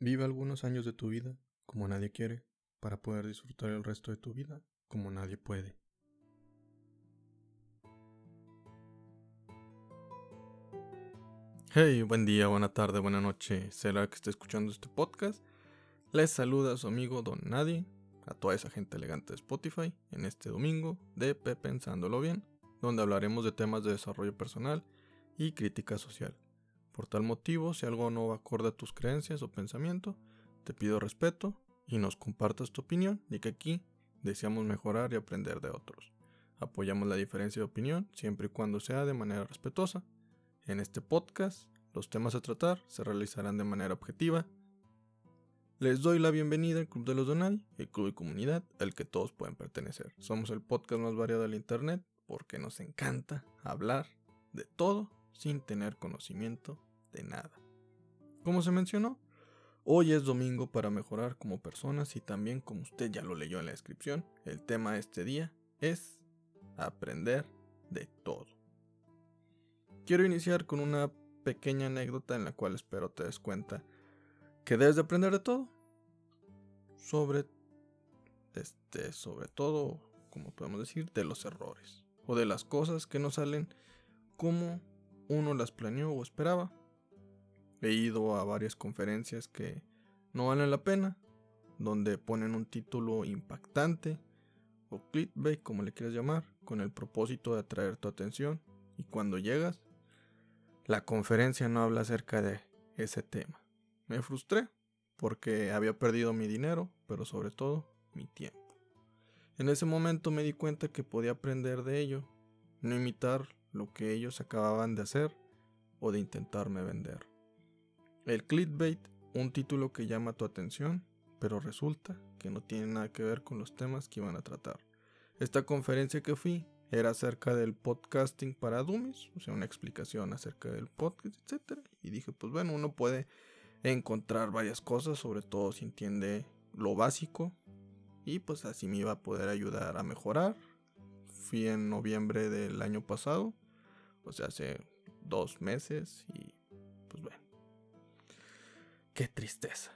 Vive algunos años de tu vida como nadie quiere para poder disfrutar el resto de tu vida como nadie puede. Hey, buen día, buena tarde, buena noche. ¿Será que está escuchando este podcast? Les saluda su amigo Don Nadie, a toda esa gente elegante de Spotify, en este domingo de Pensándolo Bien, donde hablaremos de temas de desarrollo personal y crítica social. Por tal motivo, si algo no va acorde a tus creencias o pensamiento, te pido respeto y nos compartas tu opinión, ya que aquí deseamos mejorar y aprender de otros. Apoyamos la diferencia de opinión siempre y cuando sea de manera respetuosa. En este podcast, los temas a tratar se realizarán de manera objetiva. Les doy la bienvenida al Club de los Donadi, el club de comunidad al que todos pueden pertenecer. Somos el podcast más variado del Internet porque nos encanta hablar de todo sin tener conocimiento de nada. Como se mencionó, hoy es domingo para mejorar como personas y también como usted ya lo leyó en la descripción, el tema de este día es aprender de todo. Quiero iniciar con una pequeña anécdota en la cual espero te des cuenta que debes de aprender de todo. Sobre este, sobre todo, como podemos decir, de los errores o de las cosas que no salen como uno las planeó o esperaba. He ido a varias conferencias que no valen la pena, donde ponen un título impactante o clickbait, como le quieras llamar, con el propósito de atraer tu atención. Y cuando llegas, la conferencia no habla acerca de ese tema. Me frustré porque había perdido mi dinero, pero sobre todo mi tiempo. En ese momento me di cuenta que podía aprender de ello, no imitar lo que ellos acababan de hacer o de intentarme vender. El clickbait, un título que llama tu atención, pero resulta que no tiene nada que ver con los temas que iban a tratar. Esta conferencia que fui era acerca del podcasting para dummies, o sea, una explicación acerca del podcast, etc. Y dije, pues bueno, uno puede encontrar varias cosas, sobre todo si entiende lo básico, y pues así me iba a poder ayudar a mejorar. Fui en noviembre del año pasado, o sea, hace dos meses, y. Qué tristeza.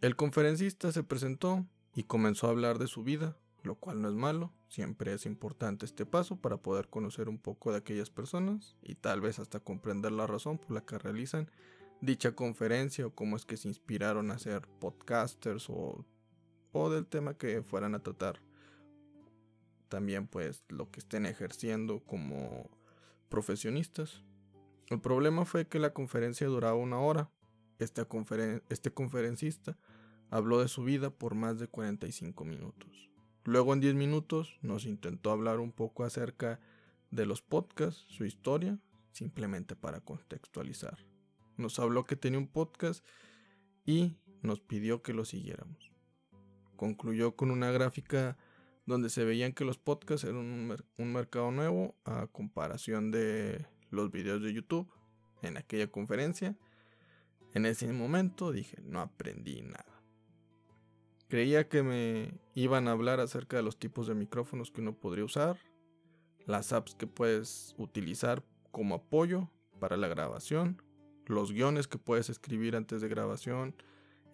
El conferencista se presentó y comenzó a hablar de su vida, lo cual no es malo, siempre es importante este paso para poder conocer un poco de aquellas personas y tal vez hasta comprender la razón por la que realizan dicha conferencia o cómo es que se inspiraron a ser podcasters o, o del tema que fueran a tratar. También pues lo que estén ejerciendo como profesionistas. El problema fue que la conferencia duraba una hora este, conferencista habló de su vida por más de 45 minutos. Luego en 10 minutos nos intentó hablar un poco acerca de los podcasts, su historia, simplemente para contextualizar. Nos habló que tenía un podcast y nos pidió que lo siguiéramos. Concluyó con una gráfica donde se veían que los podcasts eran un mercado nuevo a comparación de los videos de YouTube en aquella conferencia en ese momento dije, no aprendí nada. Creía que me iban a hablar acerca de los tipos de micrófonos que uno podría usar, las apps que puedes utilizar como apoyo para la grabación, los guiones que puedes escribir antes de grabación,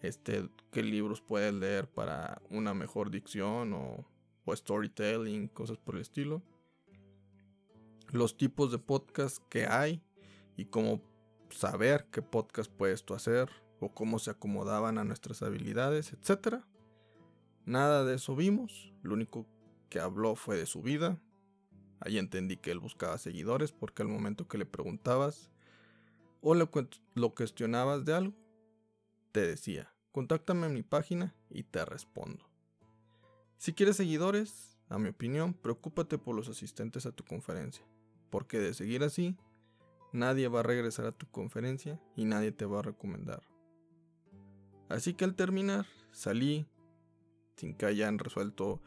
este, qué libros puedes leer para una mejor dicción o, storytelling, cosas por el estilo. Los tipos de podcast que hay y cómo saber qué podcast puedes tú hacer o cómo se acomodaban a nuestras habilidades, etc. Nada de eso vimos, lo único que habló fue de su vida. Ahí entendí que él buscaba seguidores porque al momento que le preguntabas o le, lo cuestionabas de algo, te decía, contáctame en mi página y te respondo. Si quieres seguidores, a mi opinión, preocúpate por los asistentes a tu conferencia, porque de seguir así, nadie va a regresar a tu conferencia y nadie te va a recomendar. Así que al terminar, salí sin que hayan resuelto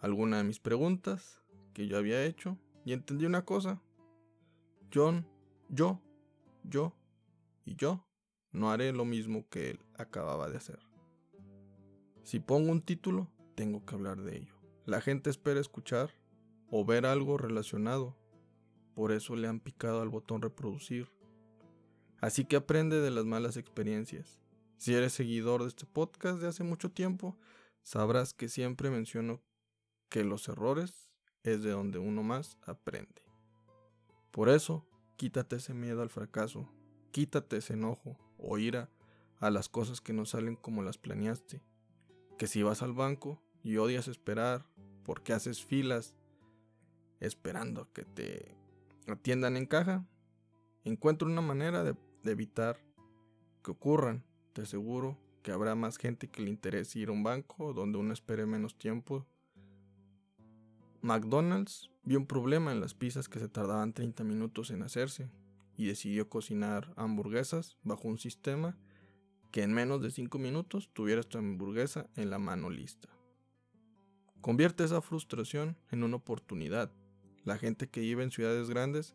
alguna de mis preguntas que yo había hecho y entendí una cosa. John, yo, yo y yo no haré lo mismo que él acababa de hacer. Si pongo un título, tengo que hablar de ello. La gente espera escuchar o ver algo relacionado por eso le han picado al botón reproducir. Así que aprende de las malas experiencias. Si eres seguidor de este podcast de hace mucho tiempo, sabrás que siempre menciono que los errores es de donde uno más aprende. Por eso, quítate ese miedo al fracaso, quítate ese enojo o ira a las cosas que no salen como las planeaste. Que si vas al banco y odias esperar porque haces filas esperando que te atiendan en caja, encuentra una manera de, de evitar que ocurran. Te aseguro que habrá más gente que le interese ir a un banco donde uno espere menos tiempo. McDonald's vio un problema en las pizzas que se tardaban 30 minutos en hacerse y decidió cocinar hamburguesas bajo un sistema que en menos de 5 minutos tuvieras tu hamburguesa en la mano lista. Convierte esa frustración en una oportunidad. La gente que vive en ciudades grandes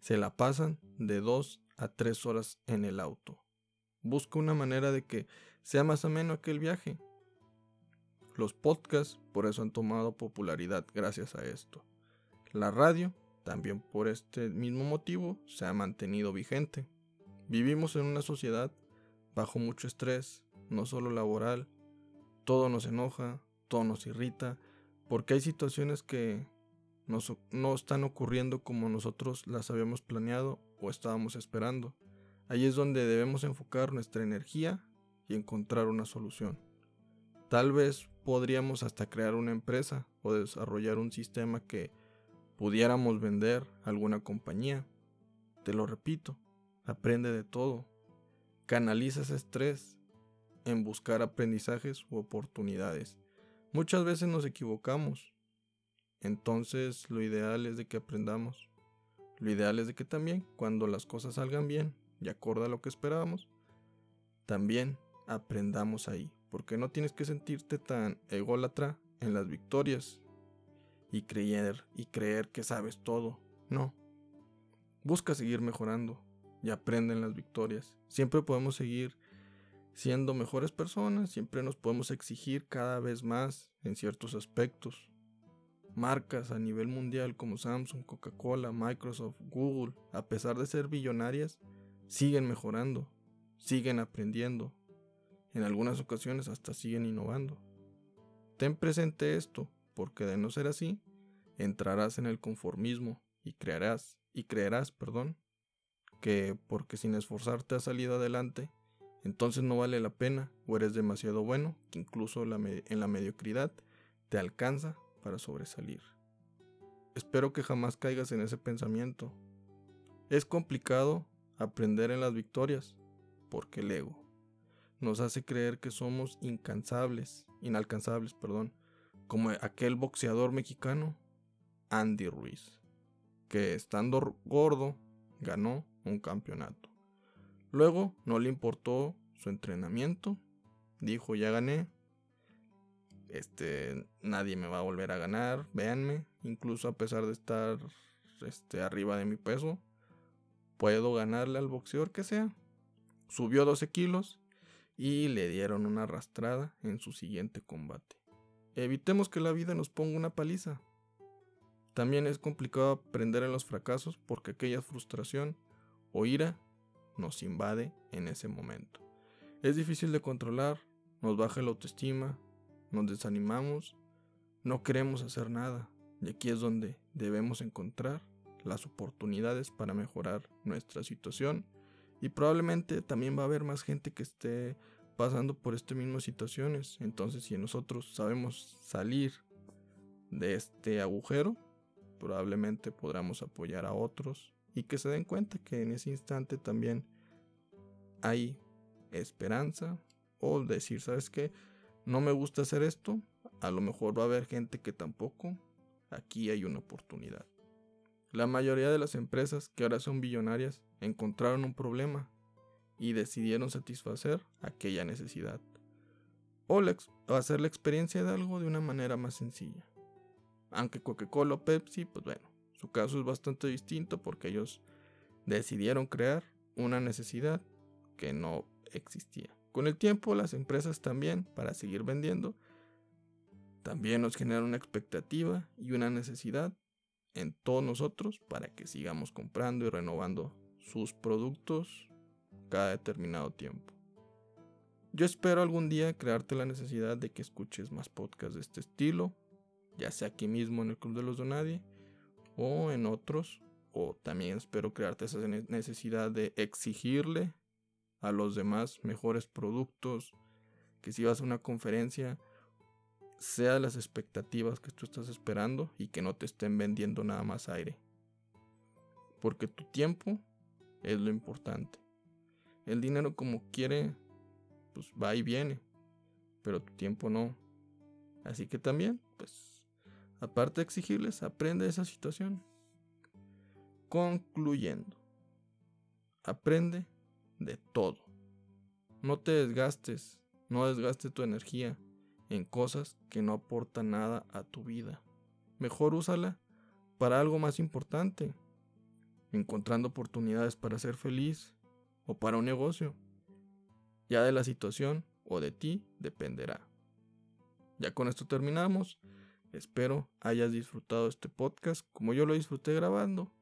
se la pasan de 2 a 3 horas en el auto. Busca una manera de que sea más ameno aquel viaje. Los podcasts por eso han tomado popularidad gracias a esto. La radio, también por este mismo motivo, se ha mantenido vigente. Vivimos en una sociedad bajo mucho estrés, no solo laboral. Todo nos enoja, todo nos irrita, porque hay situaciones que no están ocurriendo como nosotros las habíamos planeado o estábamos esperando. Ahí es donde debemos enfocar nuestra energía y encontrar una solución. Tal vez podríamos hasta crear una empresa o desarrollar un sistema que pudiéramos vender a alguna compañía. Te lo repito, aprende de todo, Canaliza ese estrés en buscar aprendizajes u oportunidades. Muchas veces nos equivocamos. Entonces lo ideal es de que aprendamos. Lo ideal es de que también cuando las cosas salgan bien y acorde a lo que esperábamos, también aprendamos ahí. Porque no tienes que sentirte tan ególatra en las victorias y creer y creer que sabes todo. No. Busca seguir mejorando y aprenden las victorias. Siempre podemos seguir siendo mejores personas, siempre nos podemos exigir cada vez más en ciertos aspectos. Marcas a nivel mundial como Samsung, Coca-Cola, Microsoft, Google, a pesar de ser billonarias, siguen mejorando, siguen aprendiendo. En algunas ocasiones hasta siguen innovando. Ten presente esto, porque de no ser así, entrarás en el conformismo y crearás y creerás, perdón, que porque sin esforzarte has salido adelante, entonces no vale la pena o eres demasiado bueno que incluso en la mediocridad te alcanza para sobresalir. Espero que jamás caigas en ese pensamiento. Es complicado aprender en las victorias porque el ego nos hace creer que somos incansables, inalcanzables, perdón, como aquel boxeador mexicano Andy Ruiz, que estando gordo ganó un campeonato. Luego no le importó su entrenamiento, dijo ya gané, este nadie me va a volver a ganar, véanme, incluso a pesar de estar este, arriba de mi peso, puedo ganarle al boxeador que sea. Subió 12 kilos y le dieron una arrastrada en su siguiente combate. Evitemos que la vida nos ponga una paliza. También es complicado aprender en los fracasos porque aquella frustración o ira nos invade en ese momento. Es difícil de controlar, nos baja la autoestima, nos desanimamos, no queremos hacer nada. Y aquí es donde debemos encontrar las oportunidades para mejorar nuestra situación. Y probablemente también va a haber más gente que esté pasando por estas mismas situaciones. Entonces si nosotros sabemos salir de este agujero, probablemente podamos apoyar a otros y que se den cuenta que en ese instante también hay esperanza o decir, ¿sabes qué? No me gusta hacer esto, a lo mejor va a haber gente que tampoco, aquí hay una oportunidad. La mayoría de las empresas que ahora son billonarias encontraron un problema y decidieron satisfacer aquella necesidad o, hacer la experiencia de algo de una manera más sencilla. Aunque Coca-Cola o Pepsi, pues bueno, su caso es bastante distinto porque ellos decidieron crear una necesidad que no existía. Con el tiempo las empresas también, para seguir vendiendo, también nos generan una expectativa y una necesidad en todos nosotros para que sigamos comprando y renovando sus productos cada determinado tiempo. Yo espero algún día crearte la necesidad de que escuches más podcasts de este estilo, ya sea aquí mismo en el Club de los Donadie o en otros, o también espero crearte esa necesidad de exigirle a los demás mejores productos, que si vas a una conferencia sea las expectativas que tú estás esperando y que no te estén vendiendo nada más aire. Porque tu tiempo es lo importante. El dinero como quiere, pues va y viene, pero tu tiempo no. Así que también, pues, aparte de exigirles, aprende esa situación. Concluyendo, aprende de todo. No te desgastes, no desgastes tu energía en cosas que no aportan nada a tu vida. Mejor úsala para algo más importante, encontrando oportunidades para ser feliz o para un negocio. Ya de la situación o de ti dependerá. Ya con esto terminamos. Espero hayas disfrutado este podcast como yo lo disfruté grabando.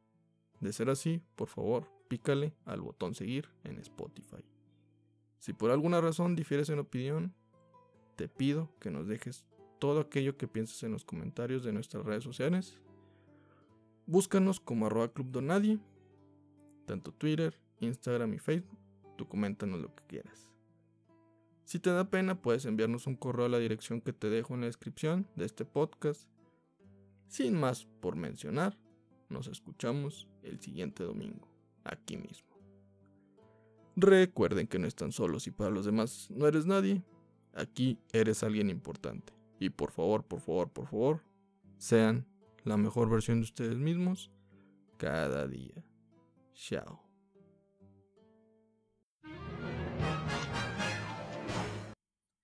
De ser así, por favor, pícale al botón seguir en Spotify. Si por alguna razón difieres en opinión, te pido que nos dejes todo aquello que pienses en los comentarios de nuestras redes sociales. Búscanos como arroba club donadie, tanto Twitter, Instagram y Facebook. Tú coméntanos lo que quieras. Si te da pena, puedes enviarnos un correo a la dirección que te dejo en la descripción de este podcast. Sin más por mencionar, nos escuchamos el siguiente domingo, aquí mismo. Recuerden que no están solos y para los demás no eres nadie. Aquí eres alguien importante. Y por favor, por favor, por favor, sean la mejor versión de ustedes mismos cada día. Chao.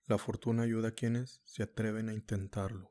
La fortuna ayuda a quienes se atreven a intentarlo.